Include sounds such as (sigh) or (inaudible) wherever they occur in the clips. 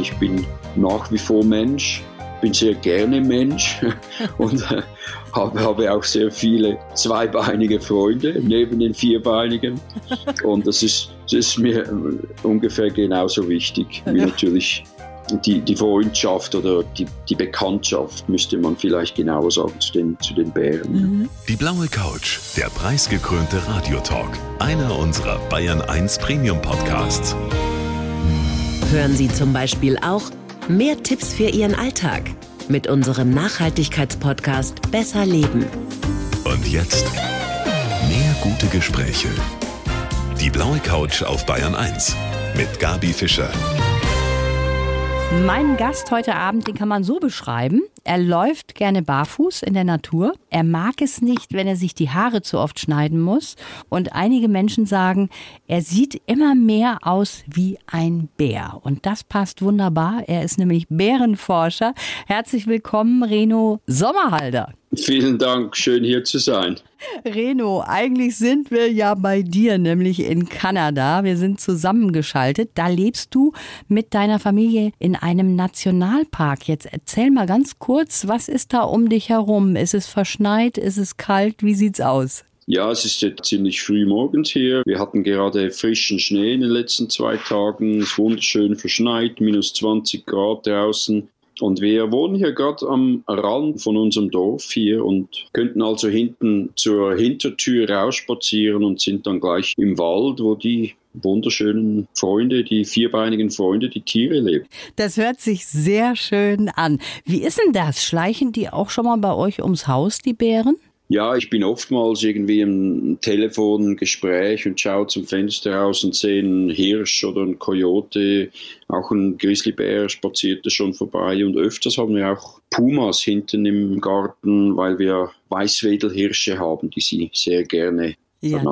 ich bin nach wie vor Mensch, bin sehr gerne Mensch (laughs) und äh, habe, habe auch sehr viele zweibeinige Freunde neben den vierbeinigen. Und das ist, das ist mir ungefähr genauso wichtig wie natürlich die, die Freundschaft oder die, die Bekanntschaft, müsste man vielleicht genauer sagen, zu den, zu den Bären. Mhm. Die blaue Couch, der preisgekrönte Radiotalk, einer unserer Bayern 1 Premium Podcasts. Hören Sie zum Beispiel auch mehr Tipps für Ihren Alltag mit unserem Nachhaltigkeitspodcast Besser Leben. Und jetzt mehr gute Gespräche. Die blaue Couch auf Bayern 1 mit Gabi Fischer. Mein Gast heute Abend, den kann man so beschreiben. Er läuft gerne barfuß in der Natur. Er mag es nicht, wenn er sich die Haare zu oft schneiden muss. Und einige Menschen sagen, er sieht immer mehr aus wie ein Bär. Und das passt wunderbar. Er ist nämlich Bärenforscher. Herzlich willkommen, Reno Sommerhalder. Vielen Dank, schön hier zu sein. Reno, eigentlich sind wir ja bei dir, nämlich in Kanada. Wir sind zusammengeschaltet. Da lebst du mit deiner Familie in einem Nationalpark. Jetzt erzähl mal ganz kurz, was ist da um dich herum? Ist es verschneit? Ist es kalt? Wie sieht's aus? Ja, es ist jetzt ziemlich früh morgens hier. Wir hatten gerade frischen Schnee in den letzten zwei Tagen. Es ist wunderschön verschneit, minus 20 Grad draußen. Und wir wohnen hier gerade am Rand von unserem Dorf hier und könnten also hinten zur Hintertür rausspazieren und sind dann gleich im Wald, wo die wunderschönen Freunde, die vierbeinigen Freunde, die Tiere leben. Das hört sich sehr schön an. Wie ist denn das? Schleichen die auch schon mal bei euch ums Haus, die Bären? Ja, ich bin oftmals irgendwie im Telefongespräch und schaue zum Fenster raus und sehe einen Hirsch oder einen Coyote, auch ein Grizzlybär spazierte schon vorbei. Und öfters haben wir auch Pumas hinten im Garten, weil wir Weißwedelhirsche haben, die sie sehr gerne ja.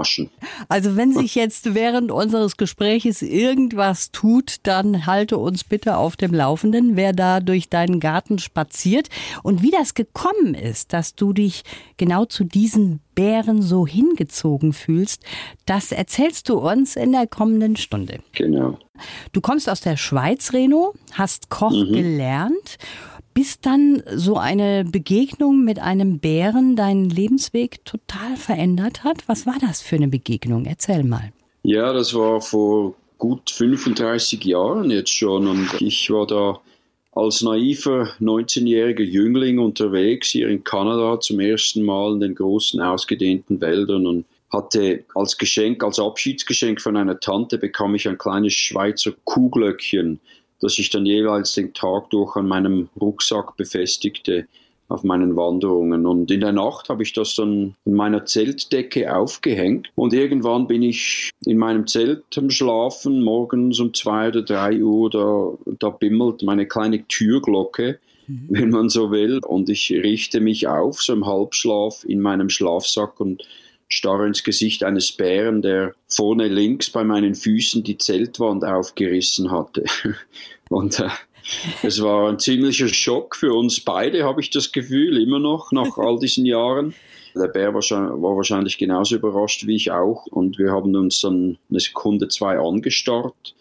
Also wenn sich jetzt während unseres Gespräches irgendwas tut, dann halte uns bitte auf dem Laufenden, wer da durch deinen Garten spaziert und wie das gekommen ist, dass du dich genau zu diesen Bären so hingezogen fühlst, das erzählst du uns in der kommenden Stunde. Genau. Du kommst aus der Schweiz, Reno, hast Koch mhm. gelernt bis dann so eine Begegnung mit einem Bären deinen Lebensweg total verändert hat. Was war das für eine Begegnung? Erzähl mal. Ja, das war vor gut 35 Jahren jetzt schon und ich war da als naiver 19-jähriger Jüngling unterwegs hier in Kanada zum ersten Mal in den großen ausgedehnten Wäldern und hatte als Geschenk, als Abschiedsgeschenk von einer Tante bekam ich ein kleines Schweizer Kuhglöckchen das ich dann jeweils den Tag durch an meinem Rucksack befestigte auf meinen Wanderungen. Und in der Nacht habe ich das dann in meiner Zeltdecke aufgehängt. Und irgendwann bin ich in meinem Zelt am Schlafen, morgens um zwei oder drei Uhr, da, da bimmelt meine kleine Türglocke, mhm. wenn man so will. Und ich richte mich auf, so im Halbschlaf in meinem Schlafsack und starre ins Gesicht eines Bären, der vorne links bei meinen Füßen die Zeltwand aufgerissen hatte. (laughs) Und äh, es war ein ziemlicher Schock für uns beide, habe ich das Gefühl, immer noch nach (laughs) all diesen Jahren. Der Bär war wahrscheinlich genauso überrascht wie ich auch. Und wir haben uns dann eine Sekunde, zwei angestarrt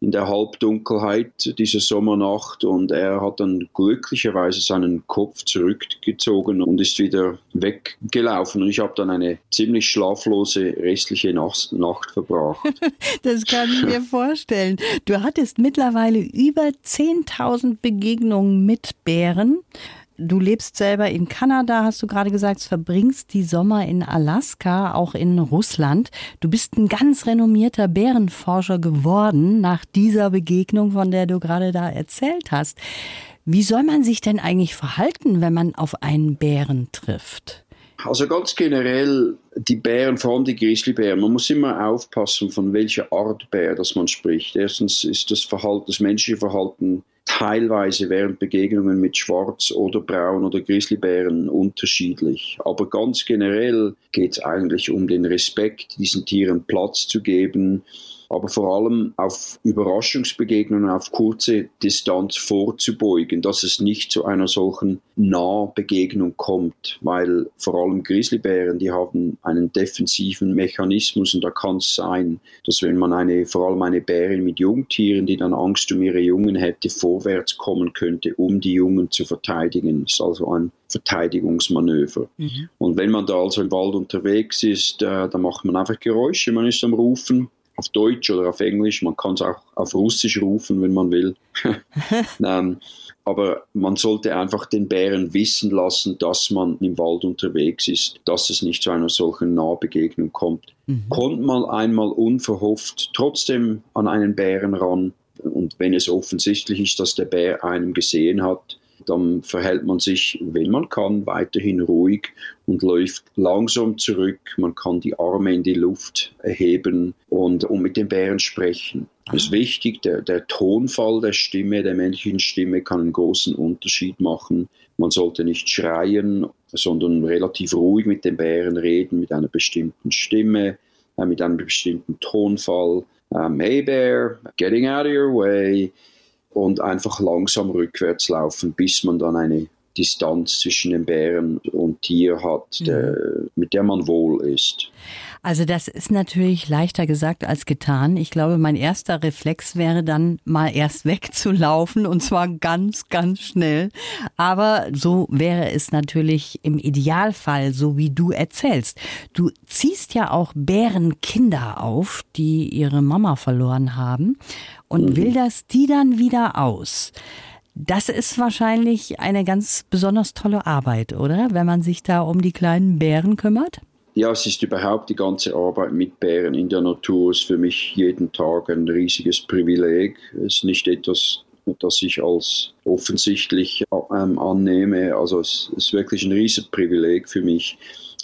in der Halbdunkelheit dieser Sommernacht und er hat dann glücklicherweise seinen Kopf zurückgezogen und ist wieder weggelaufen und ich habe dann eine ziemlich schlaflose restliche Nacht, verbracht. (laughs) das kann ich mir vorstellen. Du hattest mittlerweile über 10.000 Begegnungen mit Bären. Du lebst selber in Kanada, hast du gerade gesagt, verbringst die Sommer in Alaska, auch in Russland. Du bist ein ganz renommierter Bärenforscher geworden nach dieser Begegnung, von der du gerade da erzählt hast. Wie soll man sich denn eigentlich verhalten, wenn man auf einen Bären trifft? Also ganz generell die Bären, vor allem die Grizzlybären, man muss immer aufpassen, von welcher Art Bär das man spricht. Erstens ist das Verhalten, das menschliche Verhalten teilweise während Begegnungen mit Schwarz- oder Braun- oder Grizzlybären unterschiedlich. Aber ganz generell geht es eigentlich um den Respekt, diesen Tieren Platz zu geben, aber vor allem auf Überraschungsbegegnungen auf kurze Distanz vorzubeugen, dass es nicht zu einer solchen Nahbegegnung kommt, weil vor allem Grizzlybären, die haben einen defensiven Mechanismus und da kann es sein, dass wenn man eine, vor allem eine Bärin mit Jungtieren, die dann Angst um ihre Jungen hätte, vorwärts kommen könnte, um die Jungen zu verteidigen. Das ist also ein Verteidigungsmanöver. Mhm. Und wenn man da also im Wald unterwegs ist, äh, dann macht man einfach Geräusche, man ist am Rufen auf Deutsch oder auf Englisch. Man kann es auch auf Russisch rufen, wenn man will. (laughs) ähm, aber man sollte einfach den Bären wissen lassen, dass man im Wald unterwegs ist, dass es nicht zu einer solchen Nahbegegnung kommt. Mhm. Kommt man einmal unverhofft trotzdem an einen Bären ran und wenn es offensichtlich ist, dass der Bär einen gesehen hat, dann verhält man sich, wenn man kann, weiterhin ruhig und läuft langsam zurück. Man kann die Arme in die Luft erheben und, und mit den Bären sprechen. Das ist wichtig, der, der Tonfall der Stimme, der männlichen Stimme kann einen großen Unterschied machen. Man sollte nicht schreien, sondern relativ ruhig mit den Bären reden, mit einer bestimmten Stimme, äh, mit einem bestimmten Tonfall. Um, hey Bear, getting out of your way und einfach langsam rückwärts laufen, bis man dann eine Distanz zwischen den Bären und Tier hat, der, mhm. mit der man wohl ist. Also das ist natürlich leichter gesagt als getan. Ich glaube, mein erster Reflex wäre dann mal erst (laughs) wegzulaufen und zwar ganz, ganz schnell. Aber so wäre es natürlich im Idealfall, so wie du erzählst. Du ziehst ja auch Bärenkinder auf, die ihre Mama verloren haben und mhm. wilderst die dann wieder aus. Das ist wahrscheinlich eine ganz besonders tolle Arbeit, oder? Wenn man sich da um die kleinen Bären kümmert? Ja, es ist überhaupt die ganze Arbeit mit Bären in der Natur ist für mich jeden Tag ein riesiges Privileg. Es ist nicht etwas, das ich als offensichtlich ähm, annehme. Also es ist wirklich ein riesiges Privileg für mich.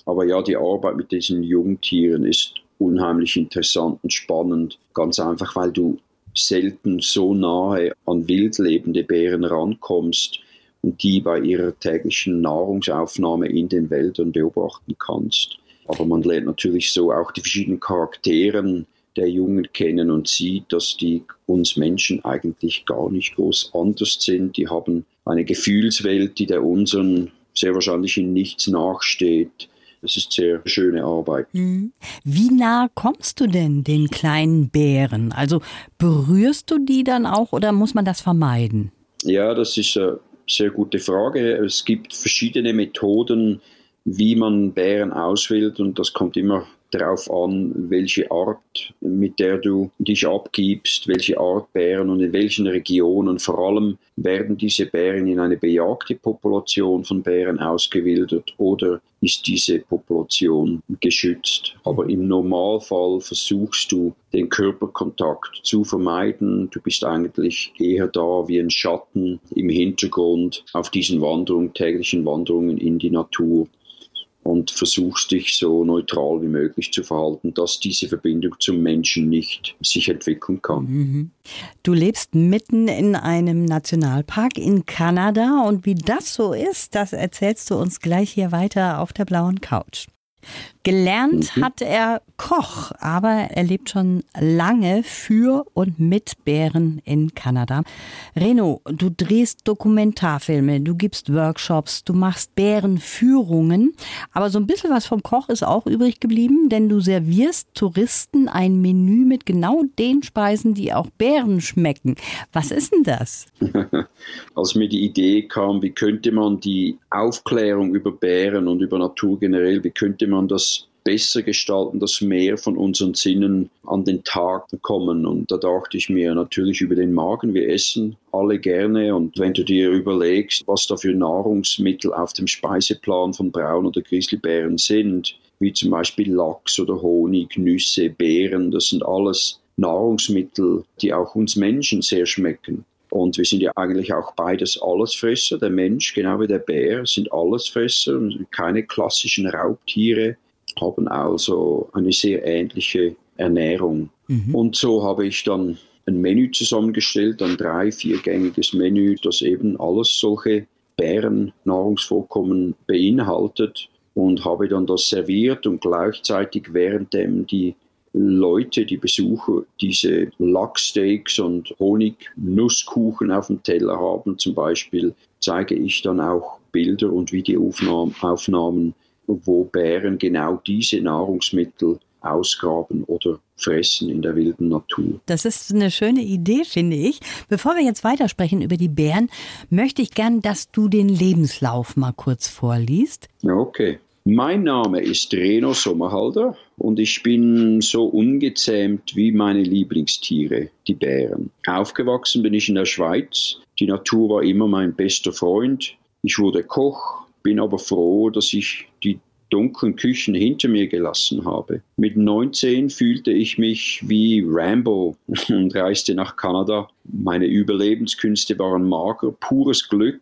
Aber ja, die Arbeit mit diesen Jungtieren ist unheimlich interessant und spannend. Ganz einfach, weil du selten so nahe an wildlebende Bären rankommst und die bei ihrer täglichen Nahrungsaufnahme in den Wäldern beobachten kannst. Aber man lernt natürlich so auch die verschiedenen Charakteren der Jungen kennen und sieht, dass die uns Menschen eigentlich gar nicht groß anders sind. Die haben eine Gefühlswelt, die der unseren sehr wahrscheinlich in nichts nachsteht. Das ist sehr schöne Arbeit. Mhm. Wie nah kommst du denn den kleinen Bären? Also berührst du die dann auch oder muss man das vermeiden? Ja, das ist eine sehr gute Frage. Es gibt verschiedene Methoden, wie man Bären auswählt und das kommt immer darauf an, welche Art, mit der du dich abgibst, welche Art Bären und in welchen Regionen. Vor allem werden diese Bären in eine bejagte Population von Bären ausgewildert oder ist diese Population geschützt. Aber im Normalfall versuchst du, den Körperkontakt zu vermeiden. Du bist eigentlich eher da wie ein Schatten im Hintergrund auf diesen Wanderungen, täglichen Wanderungen in die Natur und versuchst dich so neutral wie möglich zu verhalten, dass diese Verbindung zum Menschen nicht sich entwickeln kann. Mhm. Du lebst mitten in einem Nationalpark in Kanada und wie das so ist, das erzählst du uns gleich hier weiter auf der blauen Couch. Gelernt mhm. hat er Koch, aber er lebt schon lange für und mit Bären in Kanada. Reno, du drehst Dokumentarfilme, du gibst Workshops, du machst Bärenführungen, aber so ein bisschen was vom Koch ist auch übrig geblieben, denn du servierst Touristen ein Menü mit genau den Speisen, die auch Bären schmecken. Was ist denn das? (laughs) Als mir die Idee kam, wie könnte man die Aufklärung über Bären und über Natur generell, wie könnte man das besser gestalten, dass mehr von unseren Sinnen an den Tag kommen. Und da dachte ich mir natürlich über den Magen. Wir essen alle gerne. Und wenn du dir überlegst, was da für Nahrungsmittel auf dem Speiseplan von Braun- oder Grizzlybären sind, wie zum Beispiel Lachs oder Honig, Nüsse, Beeren, das sind alles Nahrungsmittel, die auch uns Menschen sehr schmecken. Und wir sind ja eigentlich auch beides Allesfresser. Der Mensch, genau wie der Bär, sind Allesfresser, keine klassischen Raubtiere haben also eine sehr ähnliche Ernährung. Mhm. Und so habe ich dann ein Menü zusammengestellt, ein drei-, viergängiges Menü, das eben alles solche Bärennahrungsvorkommen beinhaltet und habe dann das serviert und gleichzeitig währenddem die Leute, die Besucher, diese Lacksteaks und Honignusskuchen auf dem Teller haben, zum Beispiel, zeige ich dann auch Bilder und Videoaufnahmen, wo Bären genau diese Nahrungsmittel ausgraben oder fressen in der wilden Natur. Das ist eine schöne Idee, finde ich. Bevor wir jetzt weitersprechen über die Bären, möchte ich gern, dass du den Lebenslauf mal kurz vorliest. Okay. Mein Name ist Reno Sommerhalder und ich bin so ungezähmt wie meine Lieblingstiere, die Bären. Aufgewachsen bin ich in der Schweiz. Die Natur war immer mein bester Freund. Ich wurde Koch, bin aber froh, dass ich die dunklen Küchen hinter mir gelassen habe. Mit 19 fühlte ich mich wie Rambo und reiste nach Kanada. Meine Überlebenskünste waren mager, pures Glück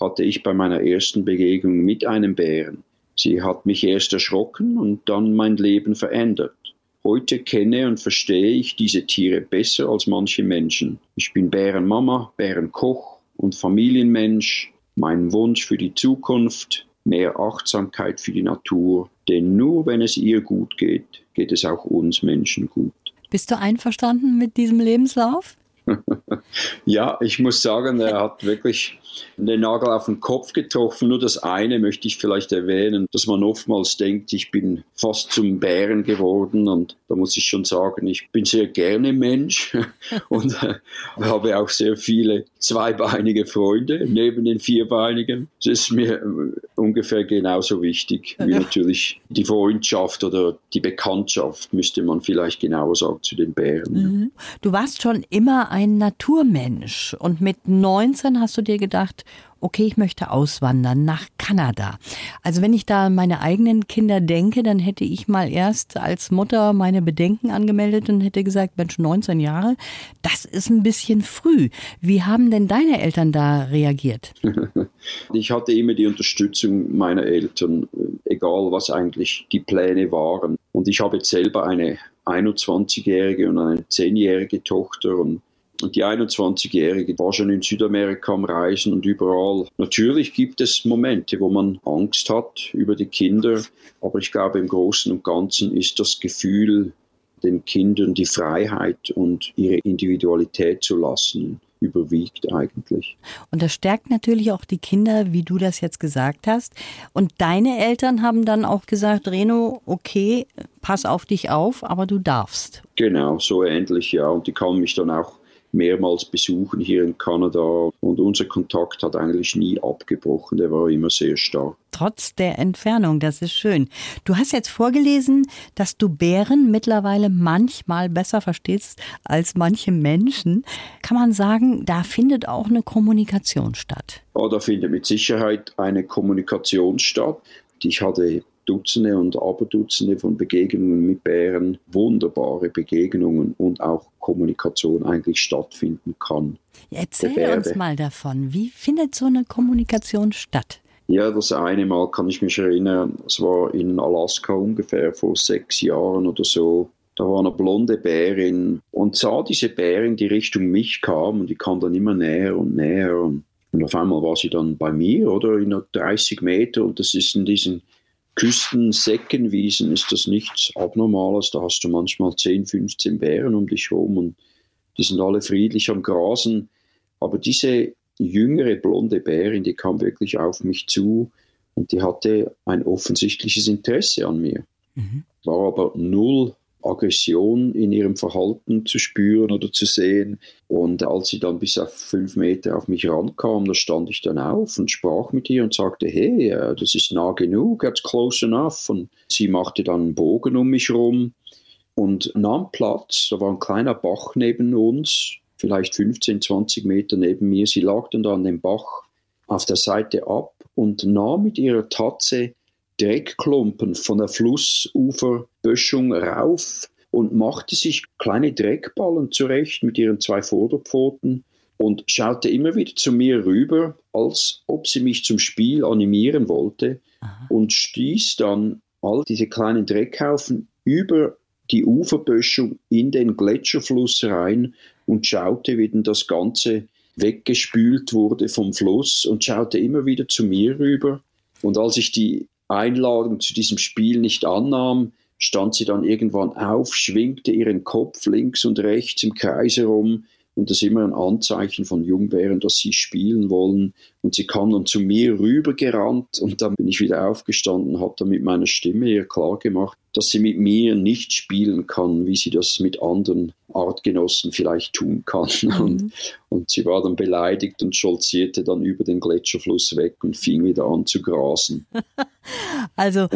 hatte ich bei meiner ersten Begegnung mit einem Bären. Sie hat mich erst erschrocken und dann mein Leben verändert. Heute kenne und verstehe ich diese Tiere besser als manche Menschen. Ich bin Bärenmama, Bärenkoch und Familienmensch. Mein Wunsch für die Zukunft, mehr Achtsamkeit für die Natur, denn nur wenn es ihr gut geht, geht es auch uns Menschen gut. Bist du einverstanden mit diesem Lebenslauf? (laughs) ja, ich muss sagen, er hat wirklich den Nagel auf den Kopf getroffen. Nur das eine möchte ich vielleicht erwähnen, dass man oftmals denkt, ich bin fast zum Bären geworden und da muss ich schon sagen, ich bin sehr gerne Mensch (laughs) und äh, habe auch sehr viele zweibeinige Freunde neben den vierbeinigen. Das ist mir äh, ungefähr genauso wichtig wie natürlich die Freundschaft oder die Bekanntschaft, müsste man vielleicht genauer sagen, zu den Bären. Mhm. Du warst schon immer ein Naturmensch und mit 19 hast du dir gedacht, okay, ich möchte auswandern nach Kanada. Also wenn ich da an meine eigenen Kinder denke, dann hätte ich mal erst als Mutter meine Bedenken angemeldet und hätte gesagt, Mensch, 19 Jahre, das ist ein bisschen früh. Wie haben denn deine Eltern da reagiert? (laughs) Ich hatte immer die Unterstützung meiner Eltern, egal was eigentlich die Pläne waren. Und ich habe jetzt selber eine 21-jährige und eine 10-jährige Tochter und und die 21-Jährige war schon in Südamerika am Reisen und überall. Natürlich gibt es Momente, wo man Angst hat über die Kinder, aber ich glaube, im Großen und Ganzen ist das Gefühl, den Kindern die Freiheit und ihre Individualität zu lassen, überwiegt eigentlich. Und das stärkt natürlich auch die Kinder, wie du das jetzt gesagt hast. Und deine Eltern haben dann auch gesagt, Reno, okay, pass auf dich auf, aber du darfst. Genau, so ähnlich, ja. Und die kamen mich dann auch mehrmals besuchen hier in Kanada und unser Kontakt hat eigentlich nie abgebrochen, der war immer sehr stark. Trotz der Entfernung, das ist schön. Du hast jetzt vorgelesen, dass du Bären mittlerweile manchmal besser verstehst als manche Menschen. Kann man sagen, da findet auch eine Kommunikation statt? Ja, da findet mit Sicherheit eine Kommunikation statt. Ich hatte Dutzende und Aberdutzende von Begegnungen mit Bären, wunderbare Begegnungen und auch Kommunikation eigentlich stattfinden kann. Erzähl uns mal davon. Wie findet so eine Kommunikation statt? Ja, das eine Mal kann ich mich erinnern, es war in Alaska ungefähr vor sechs Jahren oder so. Da war eine blonde Bärin und sah diese Bärin, die Richtung mich kam und die kam dann immer näher und näher und, und auf einmal war sie dann bei mir oder in 30 Meter und das ist in diesen Küsten, Säckenwiesen ist das nichts Abnormales. Da hast du manchmal 10, 15 Bären um dich herum und die sind alle friedlich am Grasen. Aber diese jüngere blonde Bärin, die kam wirklich auf mich zu und die hatte ein offensichtliches Interesse an mir. Mhm. War aber null Aggression in ihrem Verhalten zu spüren oder zu sehen. Und als sie dann bis auf fünf Meter auf mich rankam, da stand ich dann auf und sprach mit ihr und sagte, hey, äh, das ist nah genug, it's close enough. Und sie machte dann einen Bogen um mich rum und nahm Platz. Da war ein kleiner Bach neben uns, vielleicht 15, 20 Meter neben mir. Sie lag dann da an dem Bach auf der Seite ab und nahm mit ihrer Tatze Dreckklumpen von der Flussuferböschung rauf und machte sich kleine Dreckballen zurecht mit ihren zwei Vorderpfoten und schaute immer wieder zu mir rüber, als ob sie mich zum Spiel animieren wollte Aha. und stieß dann all diese kleinen Dreckhaufen über die Uferböschung in den Gletscherfluss rein und schaute, wie denn das Ganze weggespült wurde vom Fluss und schaute immer wieder zu mir rüber. Und als ich die Einladung zu diesem Spiel nicht annahm, stand sie dann irgendwann auf, schwingte ihren Kopf links und rechts im Kreis herum und das ist immer ein Anzeichen von Jungbären, dass sie spielen wollen. Und sie kam dann zu mir rübergerannt und dann bin ich wieder aufgestanden, habe dann mit meiner Stimme ihr klar gemacht, dass sie mit mir nicht spielen kann, wie sie das mit anderen Artgenossen vielleicht tun kann. (laughs) Mhm. Und, und sie war dann beleidigt und stolzierte dann über den Gletscherfluss weg und fing wieder an zu grasen. (laughs) also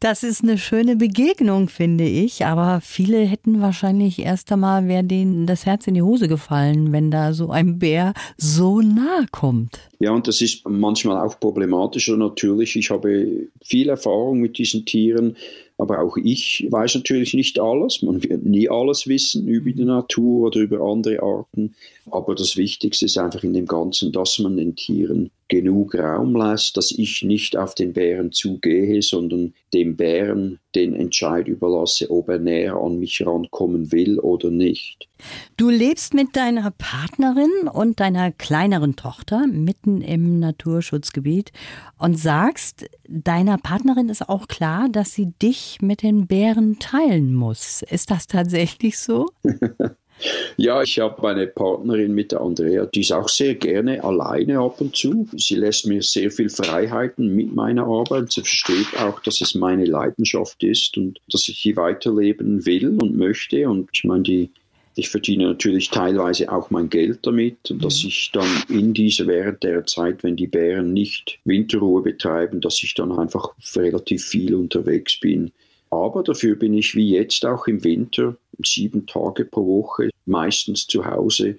das ist eine schöne Begegnung, finde ich. Aber viele hätten wahrscheinlich erst einmal, wäre denen das Herz in die Hose gefallen, wenn da so ein Bär so nah kommt. Ja, und das ist manchmal auch problematischer natürlich. Ich habe viel Erfahrung mit diesen Tieren, aber auch ich weiß natürlich nicht alles. Man wird nie alles wissen über die Natur oder über andere Arten. Aber das Wichtigste ist einfach in dem Ganzen, dass man den Tieren genug Raum lässt, dass ich nicht auf den Bären zugehe, sondern dem Bären den Entscheid überlasse, ob er näher an mich rankommen will oder nicht. Du lebst mit deiner Partnerin und deiner kleineren Tochter mitten im Naturschutzgebiet und sagst, deiner Partnerin ist auch klar, dass sie dich mit den Bären teilen muss. Ist das tatsächlich so? (laughs) Ja, ich habe meine Partnerin mit der Andrea, die ist auch sehr gerne alleine ab und zu. Sie lässt mir sehr viel Freiheiten mit meiner Arbeit. Sie versteht auch, dass es meine Leidenschaft ist und dass ich hier weiterleben will und möchte. Und ich meine, die, ich verdiene natürlich teilweise auch mein Geld damit und dass mhm. ich dann in dieser, während der Zeit, wenn die Bären nicht Winterruhe betreiben, dass ich dann einfach relativ viel unterwegs bin. Aber dafür bin ich wie jetzt auch im Winter sieben Tage pro Woche meistens zu Hause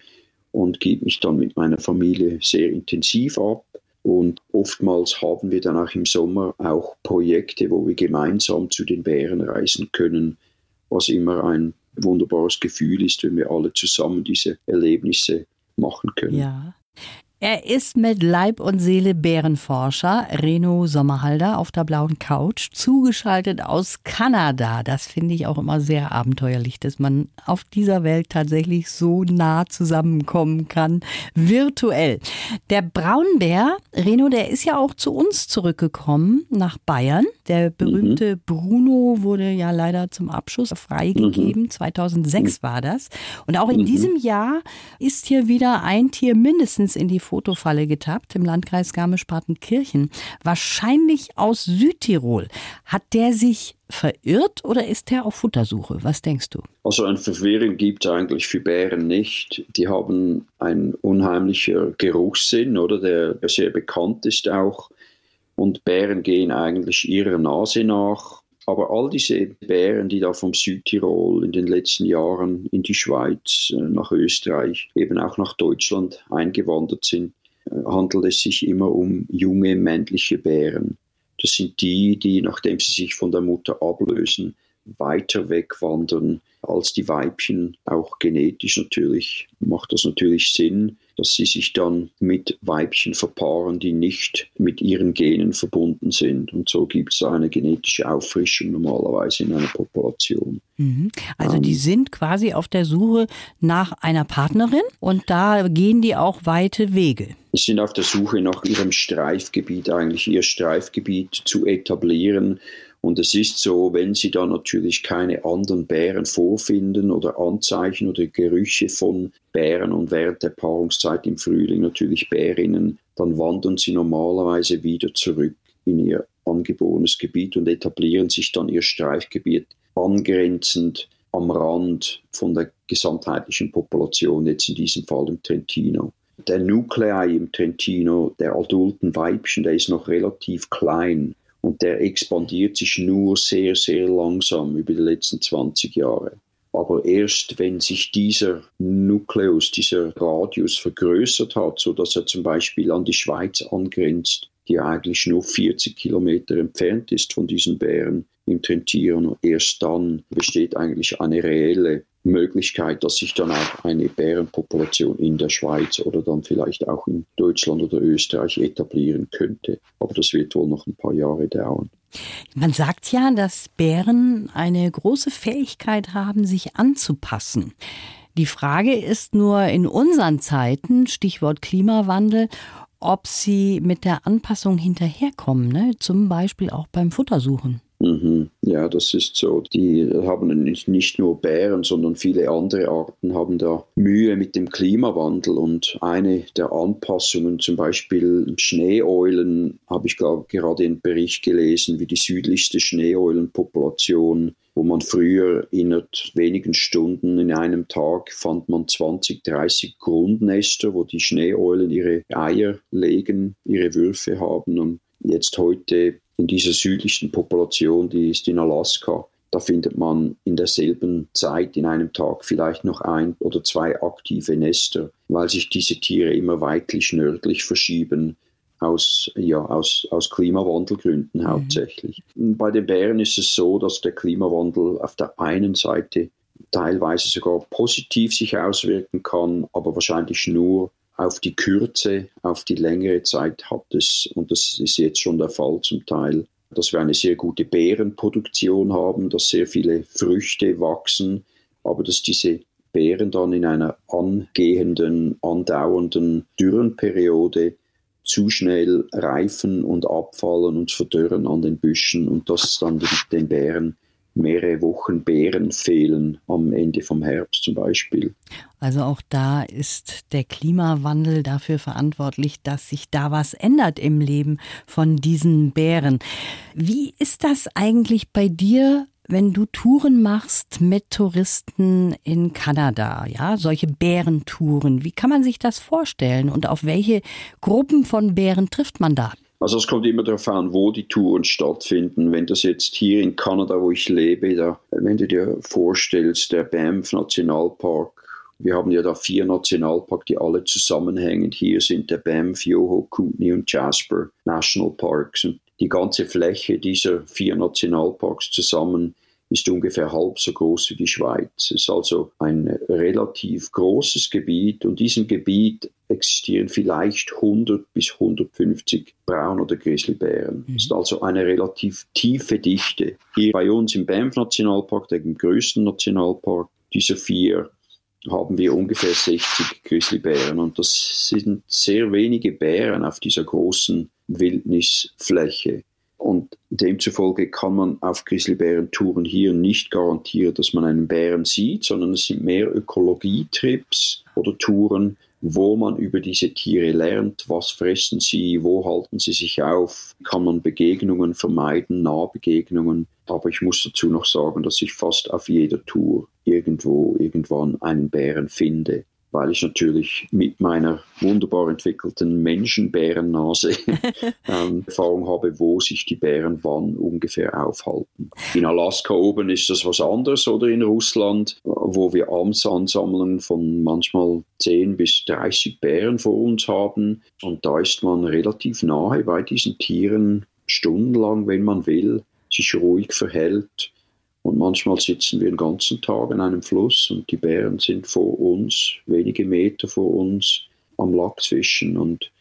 und gebe mich dann mit meiner Familie sehr intensiv ab. Und oftmals haben wir dann auch im Sommer auch Projekte, wo wir gemeinsam zu den Bären reisen können, was immer ein wunderbares Gefühl ist, wenn wir alle zusammen diese Erlebnisse machen können. Ja. Er ist mit Leib und Seele Bärenforscher, Reno Sommerhalder auf der blauen Couch, zugeschaltet aus Kanada. Das finde ich auch immer sehr abenteuerlich, dass man auf dieser Welt tatsächlich so nah zusammenkommen kann, virtuell. Der Braunbär, Reno, der ist ja auch zu uns zurückgekommen, nach Bayern. Der berühmte mhm. Bruno wurde ja leider zum Abschuss freigegeben. Mhm. 2006 war das. Und auch in mhm. diesem Jahr ist hier wieder ein Tier mindestens in die Fotofalle getappt im Landkreis Garmisch-Partenkirchen. Wahrscheinlich aus Südtirol. Hat der sich verirrt oder ist der auf Futtersuche? Was denkst du? Also ein Verwirren gibt es eigentlich für Bären nicht. Die haben einen unheimlichen Geruchssinn, oder der sehr bekannt ist auch. Und Bären gehen eigentlich ihrer Nase nach. Aber all diese Bären, die da vom Südtirol in den letzten Jahren in die Schweiz, äh, nach Österreich, eben auch nach Deutschland eingewandert sind, äh, handelt es sich immer um junge männliche Bären. Das sind die, die, nachdem sie sich von der Mutter ablösen, weiter wegwandern als die Weibchen. Auch genetisch natürlich macht das natürlich Sinn, dass sie sich dann mit Weibchen verpaaren, die nicht mit ihren Genen verbunden sind. Und so gibt es eine genetische Auffrischung normalerweise in einer Population. Mhm. Also die ähm. sind quasi auf der Suche nach einer Partnerin und da gehen die auch weite Wege. Sie sind auf der Suche nach ihrem Streifgebiet, eigentlich ihr Streifgebiet zu etablieren und es ist so, wenn Sie da natürlich keine anderen Bären vorfinden oder Anzeichen oder Gerüche von Bären und während der Paarungszeit im Frühling natürlich Bärinnen, dann wandern sie normalerweise wieder zurück in ihr angeborenes Gebiet und etablieren sich dann ihr Streifgebiet angrenzend am Rand von der gesamtheitlichen Population, jetzt in diesem Fall im Trentino. Der Nuklei im Trentino, der adulten Weibchen, der ist noch relativ klein und der expandiert sich nur sehr, sehr langsam über die letzten 20 Jahre. Aber erst wenn sich dieser Nukleus, dieser Radius vergrößert hat, sodass er zum Beispiel an die Schweiz angrenzt, die eigentlich nur 40 Kilometer entfernt ist von diesen Bären im Trentino, erst dann besteht eigentlich eine reelle Möglichkeit, dass sich dann auch eine Bärenpopulation in der Schweiz oder dann vielleicht auch in Deutschland oder Österreich etablieren könnte. Aber das wird wohl noch ein paar Jahre dauern. Man sagt ja, dass Bären eine große Fähigkeit haben, sich anzupassen. Die Frage ist nur in unseren Zeiten, Stichwort Klimawandel, ob sie mit der Anpassung hinterherkommen, ne? zum Beispiel auch beim Futtersuchen. Mhm. Ja, das ist so. Die haben nicht nur Bären, sondern viele andere Arten haben da Mühe mit dem Klimawandel. Und eine der Anpassungen, zum Beispiel Schneeeulen, habe ich glaub, gerade einen Bericht gelesen, wie die südlichste Schneeeulenpopulation, wo man früher innerhalb wenigen Stunden in einem Tag fand man 20, 30 Grundnester, wo die Schneeeulen ihre Eier legen, ihre Würfe haben. Und jetzt heute in dieser südlichsten Population, die ist in Alaska, da findet man in derselben Zeit in einem Tag vielleicht noch ein oder zwei aktive Nester, weil sich diese Tiere immer weitlich nördlich verschieben aus, ja, aus, aus Klimawandelgründen mhm. hauptsächlich. Mhm. Bei den Bären ist es so, dass der Klimawandel auf der einen Seite teilweise sogar positiv sich auswirken kann, aber wahrscheinlich nur auf die Kürze, auf die längere Zeit hat es, und das ist jetzt schon der Fall zum Teil, dass wir eine sehr gute Beerenproduktion haben, dass sehr viele Früchte wachsen, aber dass diese Beeren dann in einer angehenden, andauernden Dürrenperiode zu schnell reifen und abfallen und verdörren an den Büschen und das dann den Bären mehrere Wochen Beeren fehlen am Ende vom Herbst zum Beispiel. Also auch da ist der Klimawandel dafür verantwortlich, dass sich da was ändert im Leben von diesen Bären. Wie ist das eigentlich bei dir? Wenn du Touren machst mit Touristen in Kanada, ja, solche Bärentouren, wie kann man sich das vorstellen und auf welche Gruppen von Bären trifft man da? Also es kommt immer darauf an, wo die Touren stattfinden. Wenn das jetzt hier in Kanada, wo ich lebe, da, wenn du dir vorstellst, der Banff Nationalpark, wir haben ja da vier Nationalparks, die alle zusammenhängen. Hier sind der Banff, Yoho, Kootenay und Jasper National Parks. Und die ganze Fläche dieser vier Nationalparks zusammen ist ungefähr halb so groß wie die Schweiz. Es ist also ein relativ großes Gebiet und in diesem Gebiet existieren vielleicht 100 bis 150 Braun- oder Grizzlybären. Mhm. Ist also eine relativ tiefe Dichte. Hier bei uns im Banff Nationalpark, dem größten Nationalpark dieser vier, haben wir ungefähr 60 Grizzlybären und das sind sehr wenige Bären auf dieser großen Wildnisfläche. Und demzufolge kann man auf Grizzlybärentouren hier nicht garantieren, dass man einen Bären sieht, sondern es sind mehr Ökologietrips oder Touren, wo man über diese Tiere lernt, was fressen sie, wo halten sie sich auf, kann man Begegnungen vermeiden, Nahbegegnungen. Aber ich muss dazu noch sagen, dass ich fast auf jeder Tour irgendwo irgendwann einen Bären finde weil ich natürlich mit meiner wunderbar entwickelten Menschenbärennase (laughs) ähm, Erfahrung habe, wo sich die Bären wann ungefähr aufhalten. In Alaska oben ist das was anderes oder in Russland, wo wir Amtsansammlungen von manchmal 10 bis 30 Bären vor uns haben. Und da ist man relativ nahe bei diesen Tieren, stundenlang, wenn man will, sich ruhig verhält und manchmal sitzen wir den ganzen Tag an einem Fluss und die Bären sind vor uns, wenige Meter vor uns, am Lachsfischen und,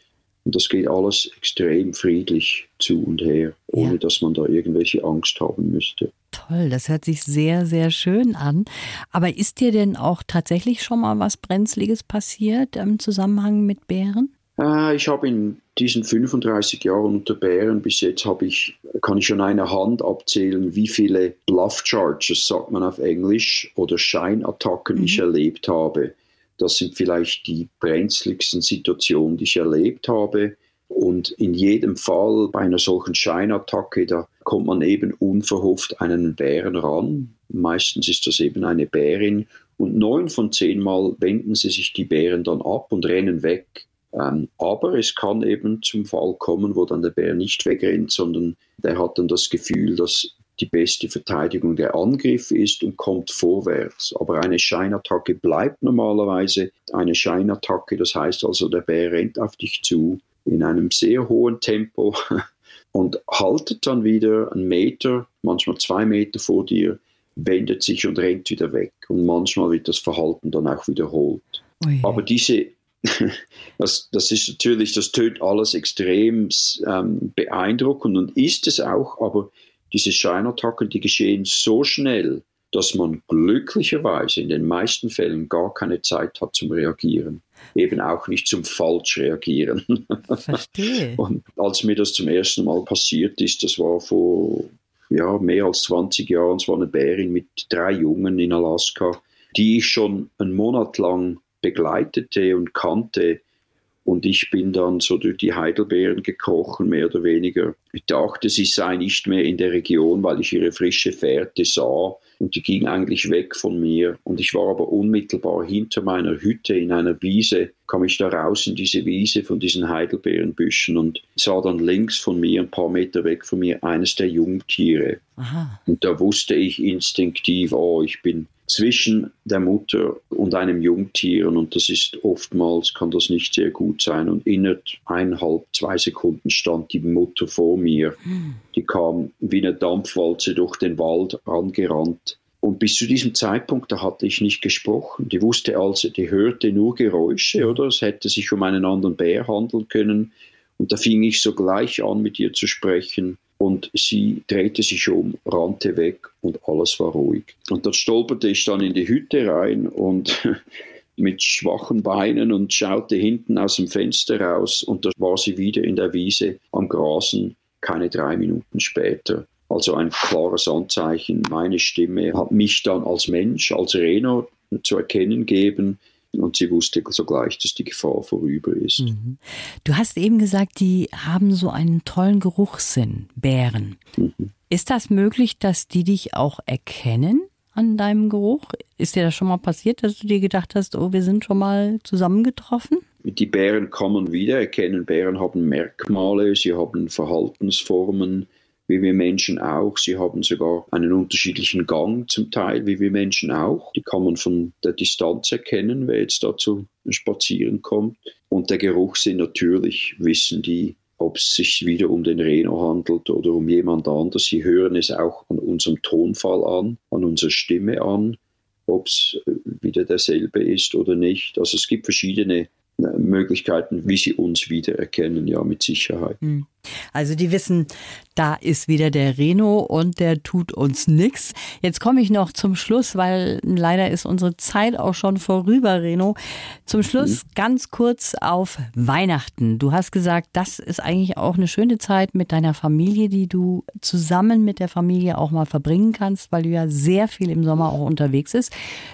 und das geht alles extrem friedlich zu und her, ohne ja. dass man da irgendwelche Angst haben müsste. Toll, das hört sich sehr, sehr schön an. Aber ist dir denn auch tatsächlich schon mal was Brenzliges passiert im Zusammenhang mit Bären? Äh, ich habe in diesen 35 Jahren unter Bären bis jetzt habe ich, kann ich schon eine Hand abzählen, wie viele Bluff Charges, sagt man auf Englisch, oder Scheinattacken mhm. ich erlebt habe. Das sind vielleicht die brenzligsten Situationen, die ich erlebt habe. Und in jedem Fall bei einer solchen Scheinattacke, da kommt man eben unverhofft einen Bären ran. Meistens ist das eben eine Bärin. Und neun von zehn Mal wenden sie sich die Bären dann ab und rennen weg. Ähm, aber es kann eben zum Fall kommen, wo dann der Bär nicht wegrennt, sondern der hat dann das Gefühl, dass die beste Verteidigung der Angriff ist und kommt vorwärts. Aber eine Scheinattacke bleibt normalerweise eine Scheinattacke. Das heißt also, der Bär rennt auf dich zu in einem sehr hohen Tempo (laughs) und haltet dann wieder einen Meter, manchmal zwei Meter vor dir, wendet sich und rennt wieder weg. Und manchmal wird das Verhalten dann auch wiederholt. Ui. Aber diese (laughs) das, das ist natürlich, das tönt alles extrem ähm, beeindruckend und ist es auch, aber diese Scheinattacken, die geschehen so schnell, dass man glücklicherweise in den meisten Fällen gar keine Zeit hat zum Reagieren. Eben auch nicht zum falsch reagieren. (laughs) Verstehe. Und als mir das zum ersten Mal passiert ist, das war vor ja, mehr als 20 Jahren. Es war eine Bärin mit drei Jungen in Alaska, die ich schon einen Monat lang begleitete und kannte. Und ich bin dann so durch die Heidelbeeren gekrochen, mehr oder weniger. Ich dachte, sie sei nicht mehr in der Region, weil ich ihre frische Fährte sah. Und die ging eigentlich weg von mir. Und ich war aber unmittelbar hinter meiner Hütte in einer Wiese, kam ich da raus in diese Wiese von diesen Heidelbeerenbüschen und sah dann links von mir, ein paar Meter weg von mir, eines der Jungtiere. Aha. Und da wusste ich instinktiv, oh, ich bin zwischen der Mutter und einem Jungtier und das ist oftmals, kann das nicht sehr gut sein und innerhalb eineinhalb, zwei Sekunden stand die Mutter vor mir. Die kam wie eine Dampfwalze durch den Wald angerannt und bis zu diesem Zeitpunkt, da hatte ich nicht gesprochen. Die wusste also, die hörte nur Geräusche, oder? Es hätte sich um einen anderen Bär handeln können. Und da fing ich sogleich an, mit ihr zu sprechen und sie drehte sich um, rannte weg und alles war ruhig. Und dort stolperte ich dann in die Hütte rein und (laughs) mit schwachen Beinen und schaute hinten aus dem Fenster raus und da war sie wieder in der Wiese am Grasen, keine drei Minuten später. Also ein klares Anzeichen, meine Stimme hat mich dann als Mensch, als Reno zu erkennen gegeben, und sie wusste sogleich, dass die Gefahr vorüber ist. Mhm. Du hast eben gesagt, die haben so einen tollen Geruchssinn, Bären. Mhm. Ist das möglich, dass die dich auch erkennen an deinem Geruch? Ist dir das schon mal passiert, dass du dir gedacht hast, oh, wir sind schon mal zusammengetroffen? Die Bären kann man wiedererkennen. Bären haben Merkmale, sie haben Verhaltensformen, wie wir Menschen auch. Sie haben sogar einen unterschiedlichen Gang zum Teil, wie wir Menschen auch. Die kann man von der Distanz erkennen, wer jetzt dazu spazieren kommt. Und der Geruchssinn natürlich wissen die, ob es sich wieder um den Reno handelt oder um jemand anders. Sie hören es auch an unserem Tonfall an, an unserer Stimme an, ob es wieder derselbe ist oder nicht. Also es gibt verschiedene Möglichkeiten, wie sie uns wiedererkennen, ja, mit Sicherheit. Hm. Also die wissen, da ist wieder der Reno und der tut uns nichts. Jetzt komme ich noch zum Schluss, weil leider ist unsere Zeit auch schon vorüber, Reno. Zum Schluss mhm. ganz kurz auf Weihnachten. Du hast gesagt, das ist eigentlich auch eine schöne Zeit mit deiner Familie, die du zusammen mit der Familie auch mal verbringen kannst, weil du ja sehr viel im Sommer auch unterwegs bist.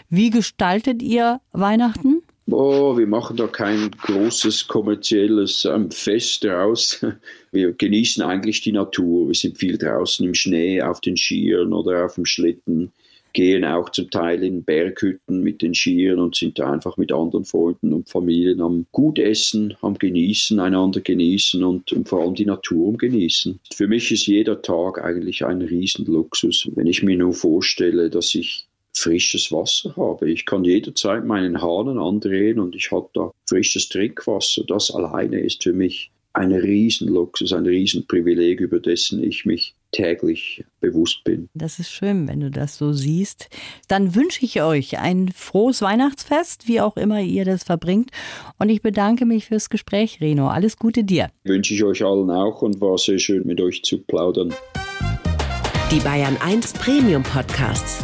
Wie gestaltet ihr Weihnachten? Oh, wir machen da kein großes kommerzielles ähm, Fest draus. (laughs) Wir genießen eigentlich die Natur. Wir sind viel draußen im Schnee, auf den Skiern oder auf dem Schlitten, gehen auch zum Teil in Berghütten mit den Skiern und sind da einfach mit anderen Freunden und Familien am gut essen, am genießen, einander genießen und, und vor allem die Natur genießen. Für mich ist jeder Tag eigentlich ein Riesenluxus. Wenn ich mir nur vorstelle, dass ich frisches Wasser habe. Ich kann jederzeit meinen Hahn andrehen und ich habe da frisches Trinkwasser. Das alleine ist für mich ein Riesenluxus, ein Riesenprivileg, über dessen ich mich täglich bewusst bin. Das ist schön, wenn du das so siehst. Dann wünsche ich euch ein frohes Weihnachtsfest, wie auch immer ihr das verbringt. Und ich bedanke mich fürs Gespräch, Reno. Alles Gute dir. Wünsche ich euch allen auch und war sehr schön mit euch zu plaudern. Die Bayern 1 Premium Podcasts.